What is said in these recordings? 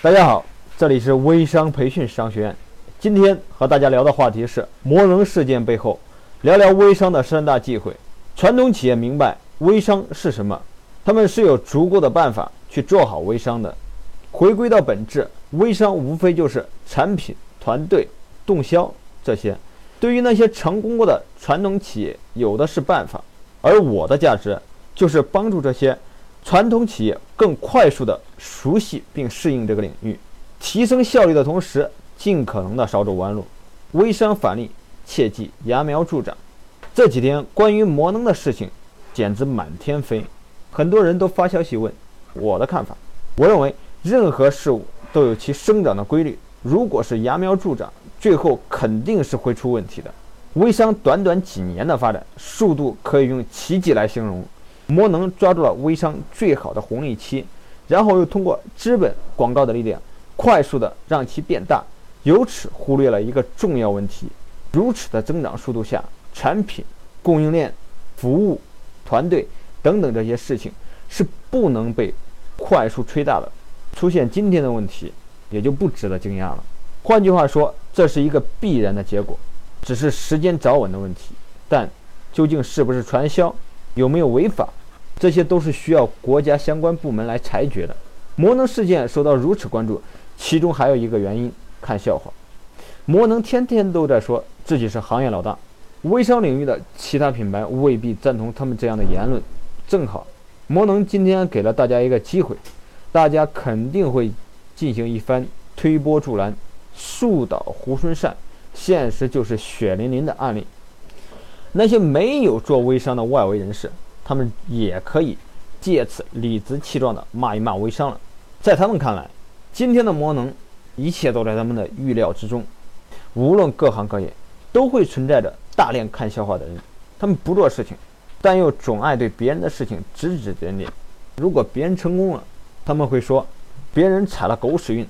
大家好，这里是微商培训商学院。今天和大家聊的话题是魔能事件背后，聊聊微商的三大忌讳。传统企业明白微商是什么，他们是有足够的办法去做好微商的。回归到本质，微商无非就是产品、团队、动销这些。对于那些成功过的传统企业，有的是办法，而我的价值就是帮助这些。传统企业更快速地熟悉并适应这个领域，提升效率的同时，尽可能的少走弯路。微商返利，切记芽苗助长。这几天关于魔能的事情简直满天飞，很多人都发消息问我的看法。我认为任何事物都有其生长的规律，如果是芽苗助长，最后肯定是会出问题的。微商短短几年的发展速度可以用奇迹来形容。魔能抓住了微商最好的红利期，然后又通过资本广告的力量，快速的让其变大，由此忽略了一个重要问题：如此的增长速度下，产品、供应链、服务、团队等等这些事情是不能被快速吹大的。出现今天的问题，也就不值得惊讶了。换句话说，这是一个必然的结果，只是时间早晚的问题。但究竟是不是传销，有没有违法？这些都是需要国家相关部门来裁决的。魔能事件受到如此关注，其中还有一个原因，看笑话。魔能天天都在说自己是行业老大，微商领域的其他品牌未必赞同他们这样的言论。正好，魔能今天给了大家一个机会，大家肯定会进行一番推波助澜，树倒猢狲散。现实就是血淋淋的案例。那些没有做微商的外围人士。他们也可以借此理直气壮地骂一骂微商了。在他们看来，今天的魔能，一切都在他们的预料之中。无论各行各业，都会存在着大量看笑话的人。他们不做事情，但又总爱对别人的事情指指点点。如果别人成功了，他们会说别人踩了狗屎运；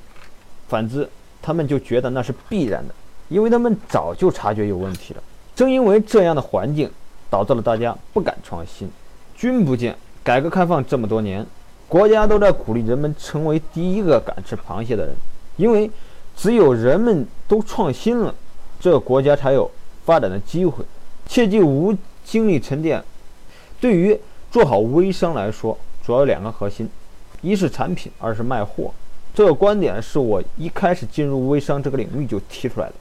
反之，他们就觉得那是必然的，因为他们早就察觉有问题了。正因为这样的环境，导致了大家不敢创新。君不见，改革开放这么多年，国家都在鼓励人们成为第一个敢吃螃蟹的人，因为只有人们都创新了，这个国家才有发展的机会。切记无精力沉淀。对于做好微商来说，主要有两个核心：一是产品，二是卖货。这个观点是我一开始进入微商这个领域就提出来的，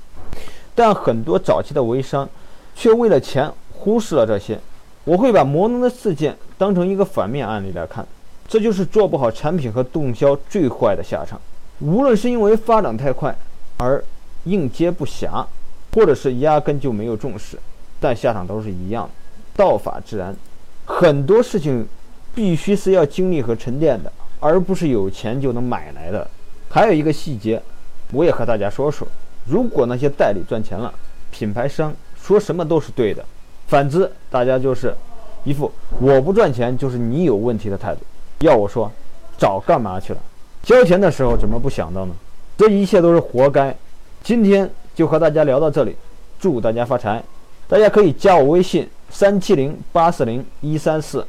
但很多早期的微商却为了钱忽视了这些。我会把魔能的事件当成一个反面案例来看，这就是做不好产品和动销最坏的下场。无论是因为发展太快而应接不暇，或者是压根就没有重视，但下场都是一样的，道法自然。很多事情必须是要经历和沉淀的，而不是有钱就能买来的。还有一个细节，我也和大家说说：如果那些代理赚钱了，品牌商说什么都是对的。反之，大家就是一副我不赚钱就是你有问题的态度。要我说，早干嘛去了？交钱的时候怎么不想到呢？这一切都是活该。今天就和大家聊到这里，祝大家发财。大家可以加我微信：三七零八四零一三四。